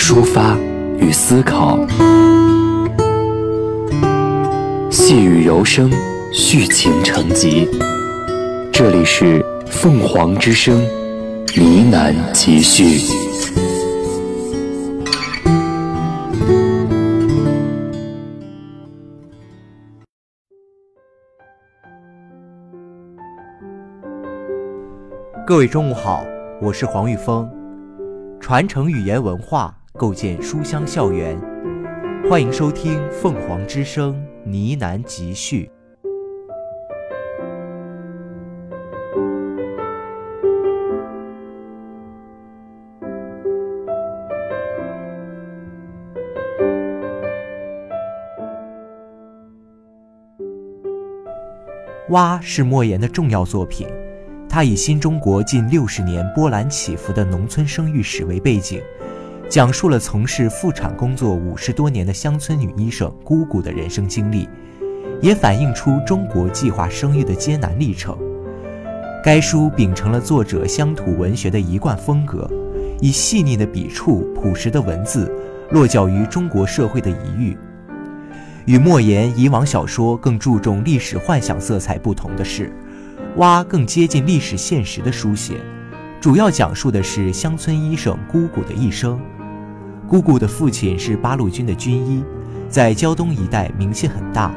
抒发与思考。细雨柔声，续情成集。这里是凤凰之声，呢喃集序。各位中午好，我是黄玉峰，传承语言文化，构建书香校园，欢迎收听凤凰之声呢喃集序。《蛙》是莫言的重要作品。他以新中国近六十年波澜起伏的农村生育史为背景，讲述了从事妇产工作五十多年的乡村女医生姑姑的人生经历，也反映出中国计划生育的艰难历程。该书秉承了作者乡土文学的一贯风格，以细腻的笔触、朴实的文字，落脚于中国社会的疑域。与莫言以往小说更注重历史幻想色彩不同的是。蛙更接近历史现实的书写，主要讲述的是乡村医生姑姑的一生。姑姑的父亲是八路军的军医，在胶东一带名气很大。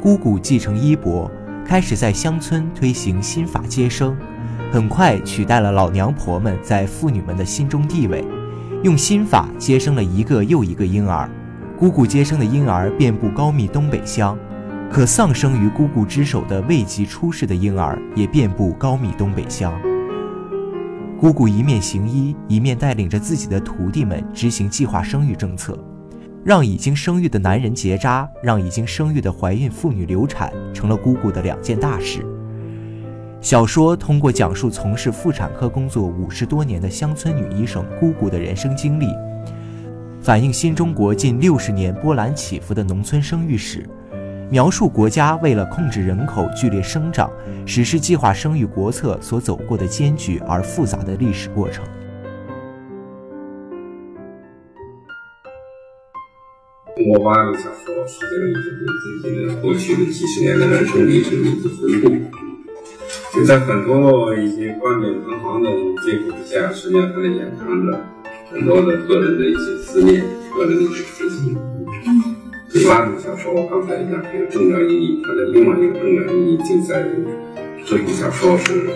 姑姑继承衣钵，开始在乡村推行新法接生，很快取代了老娘婆们在妇女们的心中地位，用新法接生了一个又一个婴儿。姑姑接生的婴儿遍布高密东北乡。可丧生于姑姑之手的未及出世的婴儿也遍布高密东北乡。姑姑一面行医，一面带领着自己的徒弟们执行计划生育政策，让已经生育的男人结扎，让已经生育的怀孕妇女流产，成了姑姑的两件大事。小说通过讲述从事妇产科工作五十多年的乡村女医生姑姑的人生经历，反映新中国近六十年波澜起伏的农村生育史。描述国家为了控制人口剧烈生长，实施计划生育国策所走过的艰巨而复杂的历史过程。我挖了小说，实际上也是对自己的过去的几十年的人生历程的一次回顾。就在很多一些冠冕堂皇的借口之下，实际上它在掩藏着很多的个人的一些思念、个人的一些思绪。八部小说，刚才讲这个重要意义，它的另外一个重要意义就在于，这部小说是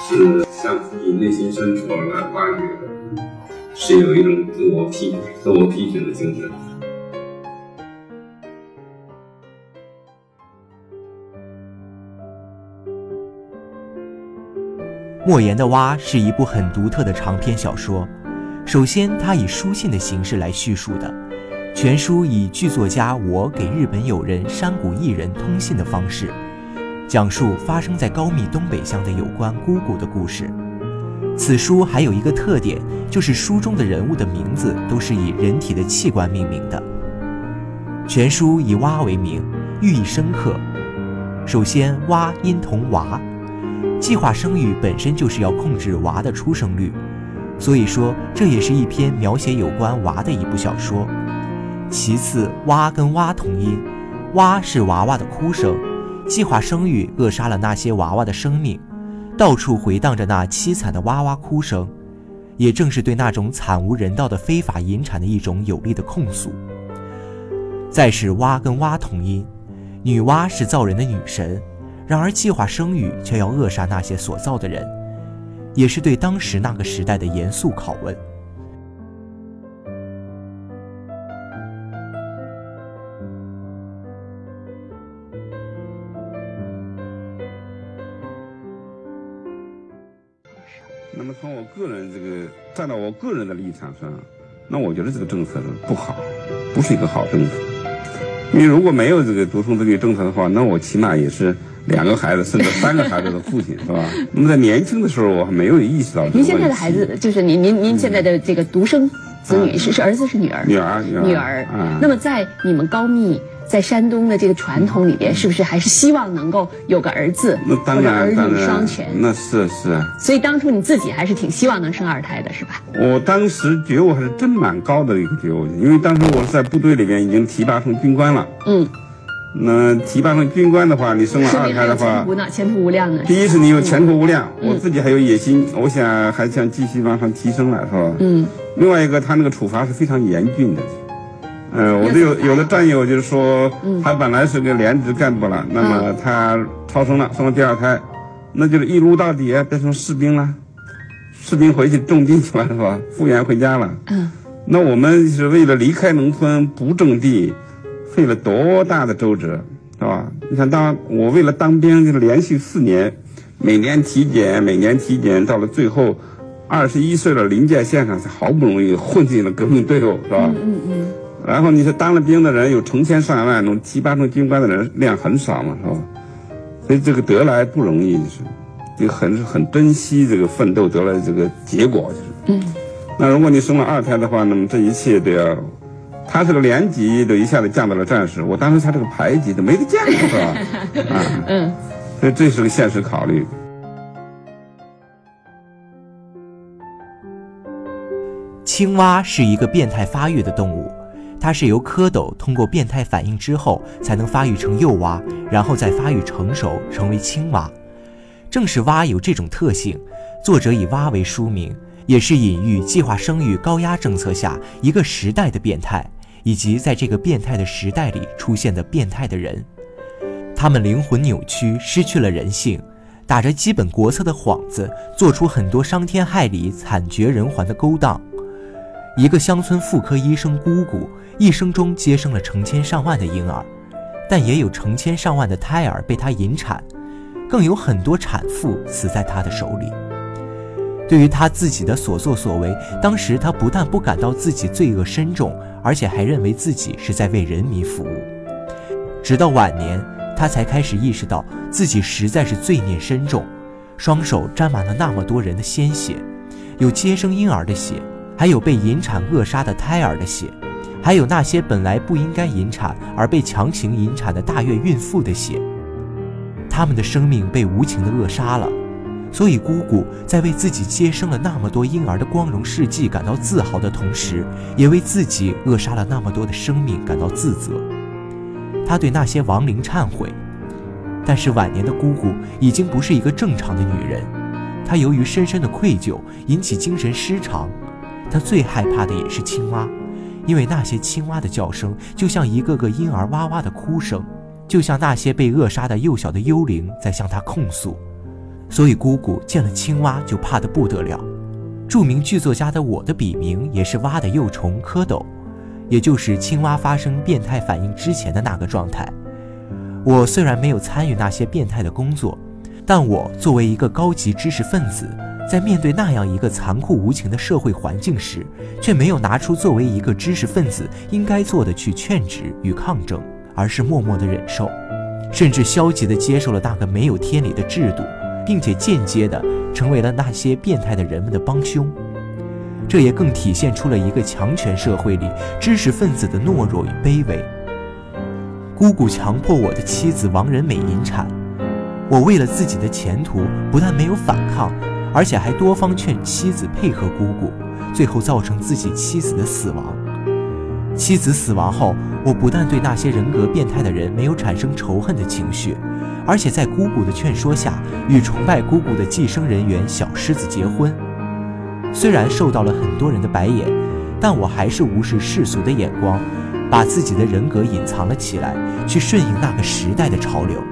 是向自己内心深处来挖掘的，是有一种自我批自我批评的精神。莫言的《蛙》是一部很独特的长篇小说，首先，它以书信的形式来叙述的。全书以剧作家我给日本友人山谷艺人通信的方式，讲述发生在高密东北乡的有关姑姑的故事。此书还有一个特点，就是书中的人物的名字都是以人体的器官命名的。全书以蛙为名，寓意深刻。首先，蛙音同娃，计划生育本身就是要控制娃的出生率，所以说这也是一篇描写有关娃的一部小说。其次，蛙跟蛙同音，蛙是娃娃的哭声，计划生育扼杀了那些娃娃的生命，到处回荡着那凄惨的哇哇哭声，也正是对那种惨无人道的非法引产的一种有力的控诉。再是蛙跟蛙同音，女娲是造人的女神，然而计划生育却要扼杀那些所造的人，也是对当时那个时代的严肃拷问。那么从我个人这个站到我个人的立场上，那我觉得这个政策不好，不是一个好政策。因为如果没有这个独生子女政策的话，那我起码也是两个孩子甚至三个孩子的父亲，是吧？那么在年轻的时候，我还没有意识到。您现在的孩子就是您您您现在的这个独生子女是是儿子是女儿？女儿女儿女儿。那么在你们高密。在山东的这个传统里边，是不是还是希望能够有个儿子，或者儿女双全？那是是。所以当初你自己还是挺希望能生二胎的，是吧？我当时觉悟还是真蛮高的一个觉悟，因为当时我是在部队里边已经提拔成军官了。嗯。那提拔成军官的话，你生了二胎的话，前途呢？前途无量呢。第一是你有前途无量，我自己还有野心，我想还想继续往上提升了，是吧？嗯。另外一个，他那个处罚是非常严峻的。嗯，我的有有的战友就是说，他本来是个连职干部了，那么他超生了，生了第二胎，那就是一撸到底，变成士兵了，士兵回去种地去了，是吧？复员回家了。嗯，那我们是为了离开农村不种地，费了多大的周折，是吧？你看，当我为了当兵，就是连续四年，每年体检，每年体检，到了最后，二十一岁了，临界线上才好不容易混进了革命队伍，是吧？嗯嗯嗯。然后你说当了兵的人有成千上万，能提拔成军官的人量很少嘛，是吧？所以这个得来不容易，是，就很很珍惜这个奋斗得来的这个结果，就是。嗯。那如果你生了二胎的话，那么这一切都要，他这个连级都一下子降到了战士，我当时他这个排级都没得降，是吧？啊。嗯。所以这是个现实考虑。青蛙是一个变态发育的动物。它是由蝌蚪通过变态反应之后，才能发育成幼蛙，然后再发育成熟，成为青蛙。正是蛙有这种特性，作者以蛙为书名，也是隐喻计划生育高压政策下一个时代的变态，以及在这个变态的时代里出现的变态的人。他们灵魂扭曲，失去了人性，打着基本国策的幌子，做出很多伤天害理、惨绝人寰的勾当。一个乡村妇科医生姑姑。一生中接生了成千上万的婴儿，但也有成千上万的胎儿被他引产，更有很多产妇死在他的手里。对于他自己的所作所为，当时他不但不感到自己罪恶深重，而且还认为自己是在为人民服务。直到晚年，他才开始意识到自己实在是罪孽深重，双手沾满了那么多人的鲜血，有接生婴儿的血，还有被引产扼杀的胎儿的血。还有那些本来不应该引产而被强行引产的大月孕妇的血，他们的生命被无情的扼杀了，所以姑姑在为自己接生了那么多婴儿的光荣事迹感到自豪的同时，也为自己扼杀了那么多的生命感到自责。她对那些亡灵忏悔，但是晚年的姑姑已经不是一个正常的女人，她由于深深的愧疚引起精神失常，她最害怕的也是青蛙。因为那些青蛙的叫声，就像一个个婴儿哇哇的哭声，就像那些被扼杀的幼小的幽灵在向他控诉，所以姑姑见了青蛙就怕得不得了。著名剧作家的我的笔名也是蛙的幼虫蝌蚪，也就是青蛙发生变态反应之前的那个状态。我虽然没有参与那些变态的工作，但我作为一个高级知识分子。在面对那样一个残酷无情的社会环境时，却没有拿出作为一个知识分子应该做的去劝止与抗争，而是默默的忍受，甚至消极的接受了那个没有天理的制度，并且间接的成为了那些变态的人们的帮凶。这也更体现出了一个强权社会里知识分子的懦弱与卑微。姑姑强迫我的妻子王仁美引产，我为了自己的前途，不但没有反抗。而且还多方劝妻子配合姑姑，最后造成自己妻子的死亡。妻子死亡后，我不但对那些人格变态的人没有产生仇恨的情绪，而且在姑姑的劝说下，与崇拜姑姑的寄生人员小狮子结婚。虽然受到了很多人的白眼，但我还是无视世俗的眼光，把自己的人格隐藏了起来，去顺应那个时代的潮流。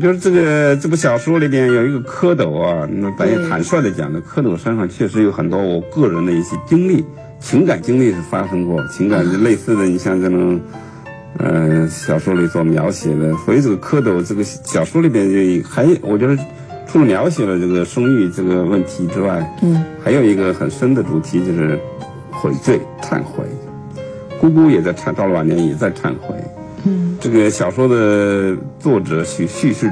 觉得这个这部小说里边有一个蝌蚪啊，那咱也坦率的讲，呢，蝌蚪身上确实有很多我个人的一些经历，情感经历是发生过，情感类似的，你像这种，呃，小说里所描写的，所以这个蝌蚪这个小说里边就还，我觉得除了描写了这个生育这个问题之外，嗯，还有一个很深的主题就是悔罪忏悔，姑姑也在忏，到了晚年也在忏悔。嗯，这个小说的作者叙叙事，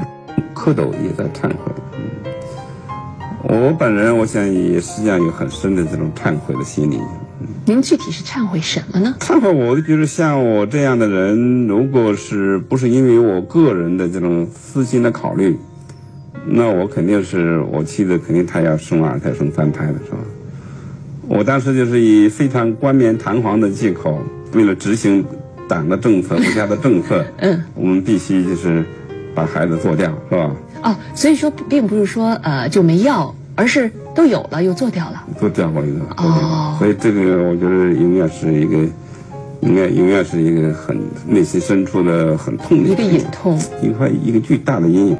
蝌蚪也在忏悔。嗯，我本人我想也实际上有很深的这种忏悔的心理。您具体是忏悔什么呢？忏悔，我觉得像我这样的人，如果是不是因为我个人的这种私心的考虑，那我肯定是我妻子肯定她要生二胎生三胎的是吧？我当时就是以非常冠冕堂皇的借口，为了执行。党的政策，国家的政策，嗯，我们必须就是把孩子做掉，是吧？哦，所以说并不是说呃就没要，而是都有了又做掉了，做掉过一个哦。所以这个我觉得永远是一个，应该永远是一个很内心深处的很痛的一个隐痛，一块一个巨大的阴影。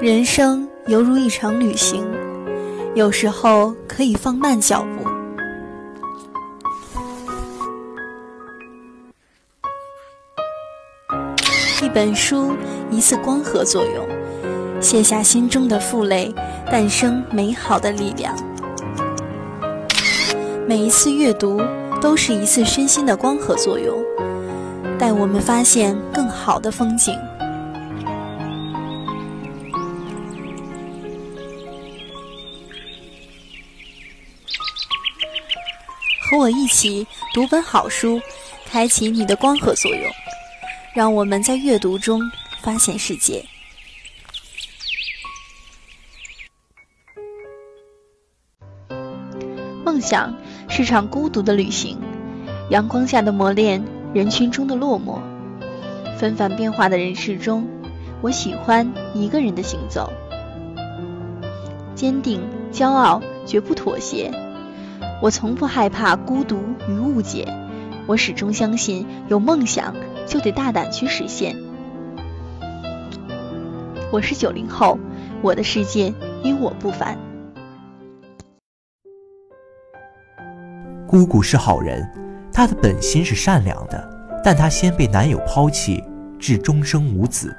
人生犹如一场旅行，有时候可以放慢脚步。一本书，一次光合作用，卸下心中的负累，诞生美好的力量。每一次阅读，都是一次身心的光合作用，带我们发现更好的风景。和我一起读本好书，开启你的光合作用，让我们在阅读中发现世界。梦想是场孤独的旅行，阳光下的磨练，人群中的落寞，纷繁变化的人世中，我喜欢一个人的行走，坚定、骄傲，绝不妥协。我从不害怕孤独与误解，我始终相信有梦想就得大胆去实现。我是九零后，我的世界因我不凡。姑姑是好人，她的本心是善良的，但她先被男友抛弃，至终生无子，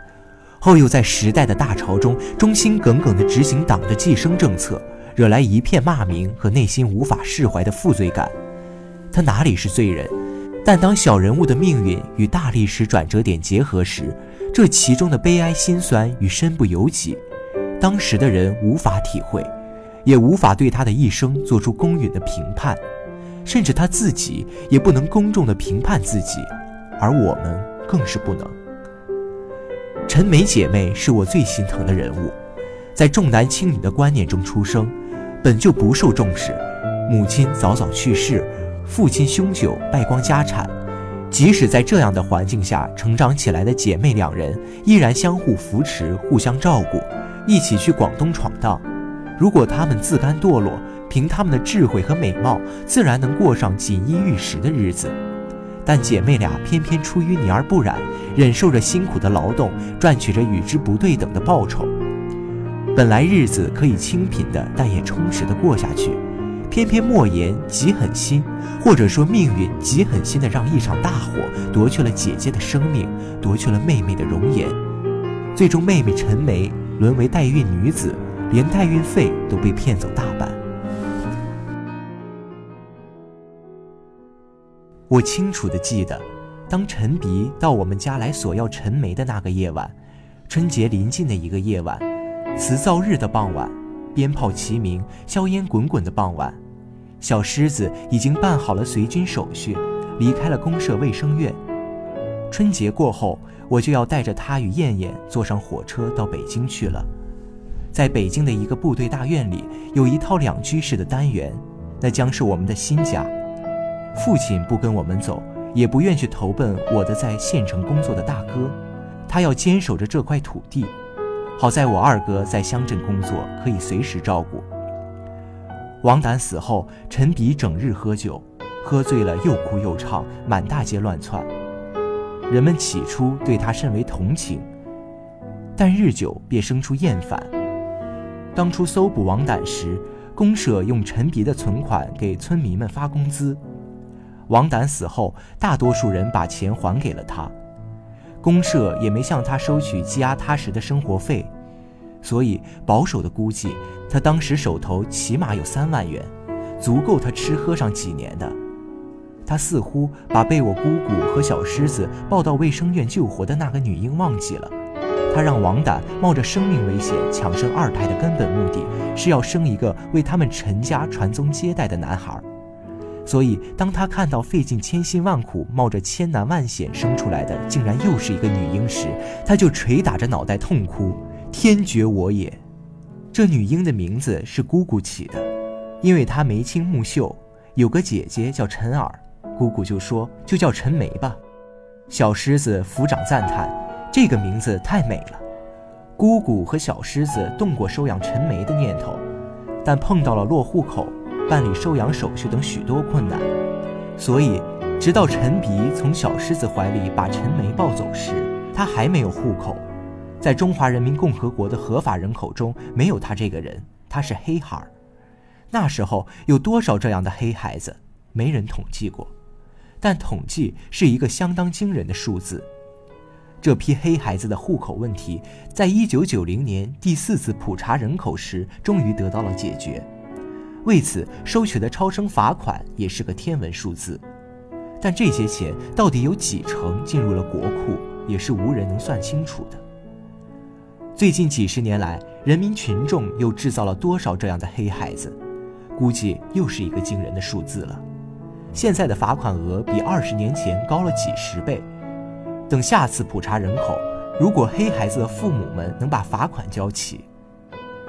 后又在时代的大潮中忠心耿耿地执行党的计生政策。惹来一片骂名和内心无法释怀的负罪感，他哪里是罪人？但当小人物的命运与大历史转折点结合时，这其中的悲哀、心酸与身不由己，当时的人无法体会，也无法对他的一生做出公允的评判，甚至他自己也不能公正的评判自己，而我们更是不能。陈梅姐妹是我最心疼的人物，在重男轻女的观念中出生。本就不受重视，母亲早早去世，父亲凶酒败光家产。即使在这样的环境下成长起来的姐妹两人，依然相互扶持、互相照顾，一起去广东闯荡。如果她们自甘堕落，凭她们的智慧和美貌，自然能过上锦衣玉食的日子。但姐妹俩偏偏出淤泥而不染，忍受着辛苦的劳动，赚取着与之不对等的报酬。本来日子可以清贫的，但也充实的过下去，偏偏莫言极狠心，或者说命运极狠心的让一场大火夺去了姐姐的生命，夺去了妹妹的容颜，最终妹妹陈梅沦为代孕女子，连代孕费都被骗走大半。我清楚的记得，当陈鼻到我们家来索要陈梅的那个夜晚，春节临近的一个夜晚。辞灶日的傍晚，鞭炮齐鸣，硝烟滚滚的傍晚，小狮子已经办好了随军手续，离开了公社卫生院。春节过后，我就要带着他与燕燕坐上火车到北京去了。在北京的一个部队大院里，有一套两居室的单元，那将是我们的新家。父亲不跟我们走，也不愿去投奔我的在县城工作的大哥，他要坚守着这块土地。好在我二哥在乡镇工作，可以随时照顾。王胆死后，陈鼻整日喝酒，喝醉了又哭又唱，满大街乱窜。人们起初对他甚为同情，但日久便生出厌烦。当初搜捕王胆时，公社用陈鼻的存款给村民们发工资。王胆死后，大多数人把钱还给了他。公社也没向他收取积压他时的生活费，所以保守的估计，他当时手头起码有三万元，足够他吃喝上几年的。他似乎把被我姑姑和小狮子抱到卫生院救活的那个女婴忘记了。他让王胆冒着生命危险抢生二胎的根本目的是要生一个为他们陈家传宗接代的男孩。所以，当他看到费尽千辛万苦、冒着千难万险生出来的竟然又是一个女婴时，他就捶打着脑袋痛哭：“天绝我也！”这女婴的名字是姑姑起的，因为她眉清目秀，有个姐姐叫陈儿，姑姑就说：“就叫陈梅吧。”小狮子抚掌赞叹：“这个名字太美了。”姑姑和小狮子动过收养陈梅的念头，但碰到了落户口。办理收养手续等许多困难，所以直到陈鼻从小狮子怀里把陈梅抱走时，他还没有户口，在中华人民共和国的合法人口中没有他这个人，他是黑孩儿。那时候有多少这样的黑孩子，没人统计过，但统计是一个相当惊人的数字。这批黑孩子的户口问题，在一九九零年第四次普查人口时，终于得到了解决。为此收取的超生罚款也是个天文数字，但这些钱到底有几成进入了国库，也是无人能算清楚的。最近几十年来，人民群众又制造了多少这样的黑孩子？估计又是一个惊人的数字了。现在的罚款额比二十年前高了几十倍。等下次普查人口，如果黑孩子的父母们能把罚款交齐，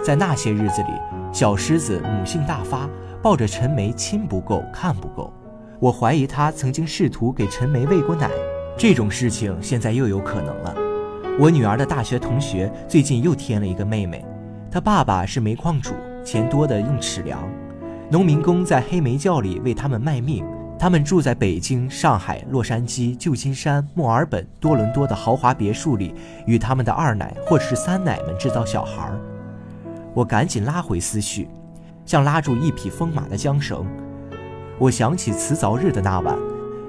在那些日子里，小狮子母性大发，抱着陈梅亲不够看不够。我怀疑他曾经试图给陈梅喂过奶，这种事情现在又有可能了。我女儿的大学同学最近又添了一个妹妹，她爸爸是煤矿主，钱多的用尺量，农民工在黑煤窖里为他们卖命。他们住在北京、上海、洛杉矶、旧金山、墨尔本、多伦多的豪华别墅里，与他们的二奶或是三奶们制造小孩儿。我赶紧拉回思绪，像拉住一匹疯马的缰绳。我想起辞藻日的那晚，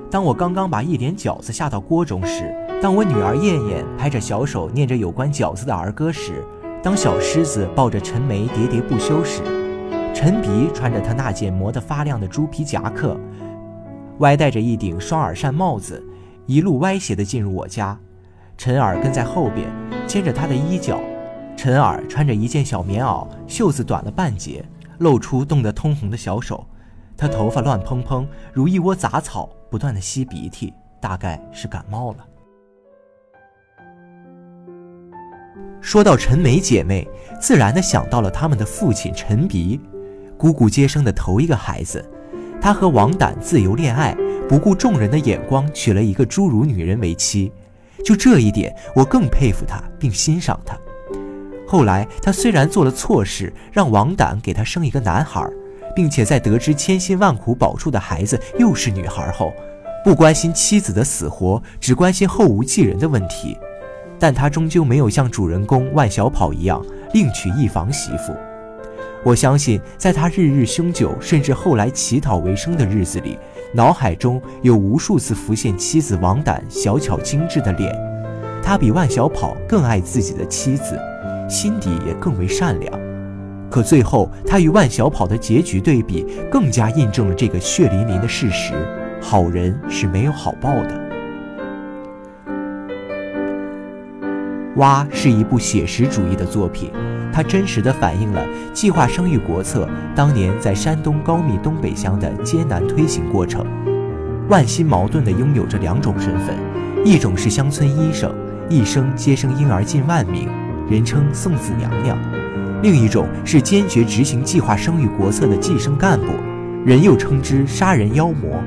当我刚刚把一点饺子下到锅中时，当我女儿燕燕拍着小手念着有关饺子的儿歌时，当小狮子抱着陈梅喋喋不休时，陈鼻穿着他那件磨得发亮的猪皮夹克，歪戴着一顶双耳扇帽子，一路歪斜地进入我家。陈耳跟在后边，牵着他的衣角。陈耳穿着一件小棉袄，袖子短了半截，露出冻得通红的小手。他头发乱蓬蓬，如一窝杂草，不断的吸鼻涕，大概是感冒了。说到陈梅姐妹，自然的想到了他们的父亲陈鼻，姑姑接生的头一个孩子。他和王胆自由恋爱，不顾众人的眼光，娶了一个侏儒女人为妻。就这一点，我更佩服他，并欣赏他。后来，他虽然做了错事，让王胆给他生一个男孩，并且在得知千辛万苦保住的孩子又是女孩后，不关心妻子的死活，只关心后无继人的问题，但他终究没有像主人公万小跑一样另娶一房媳妇。我相信，在他日日酗酒，甚至后来乞讨为生的日子里，脑海中有无数次浮现妻子王胆小巧精致的脸。他比万小跑更爱自己的妻子。心底也更为善良，可最后他与万小跑的结局对比，更加印证了这个血淋淋的事实：好人是没有好报的。《蛙》是一部写实主义的作品，它真实的反映了计划生育国策当年在山东高密东北乡的艰难推行过程。万心矛盾地拥有着两种身份：一种是乡村医生，一生接生婴儿近万名。人称送子娘娘，另一种是坚决执行计划生育国策的计生干部，人又称之杀人妖魔。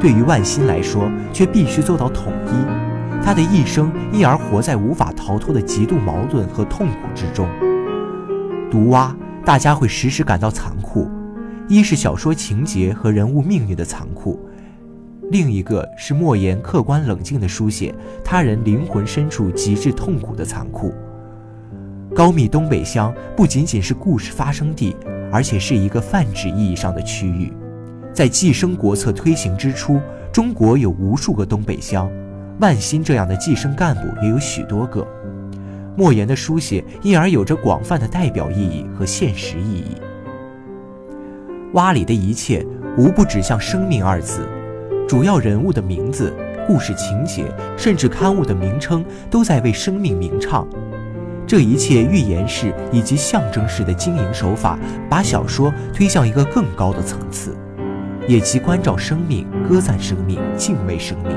对于万欣来说，却必须做到统一。他的一生因而活在无法逃脱的极度矛盾和痛苦之中。读蛙，大家会时时感到残酷：一是小说情节和人物命运的残酷，另一个是莫言客观冷静地书写他人灵魂深处极致痛苦的残酷。高密东北乡不仅仅是故事发生地，而且是一个泛指意义上的区域。在计生国策推行之初，中国有无数个东北乡，万新这样的计生干部也有许多个。莫言的书写因而有着广泛的代表意义和现实意义。洼里的一切无不指向“生命”二字，主要人物的名字、故事情节，甚至刊物的名称，都在为生命鸣唱。这一切预言式以及象征式的经营手法，把小说推向一个更高的层次。也即关照生命、歌赞生命、敬畏生命。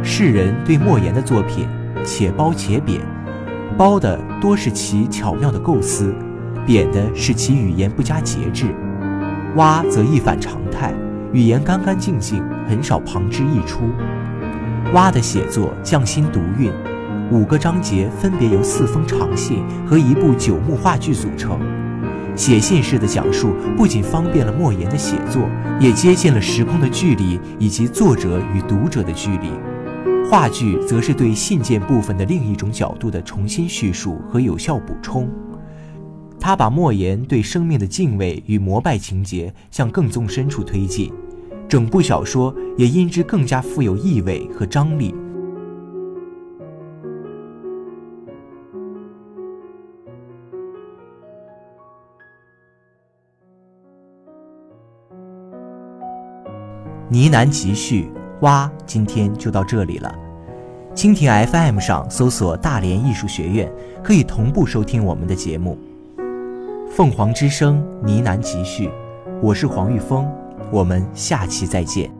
世人对莫言的作品且褒且贬，褒的多是其巧妙的构思，贬的是其语言不加节制。蛙则一反常态，语言干干净净，很少旁枝溢出。蛙的写作匠心独运，五个章节分别由四封长信和一部九幕话剧组成。写信式的讲述不仅方便了莫言的写作，也接近了时空的距离以及作者与读者的距离。话剧则是对信件部分的另一种角度的重新叙述和有效补充。他把莫言对生命的敬畏与膜拜情节向更纵深处推进，整部小说也因之更加富有意味和张力。呢喃集序，蛙，今天就到这里了。蜻蜓 FM 上搜索“大连艺术学院”，可以同步收听我们的节目。凤凰之声呢喃集序，我是黄玉峰，我们下期再见。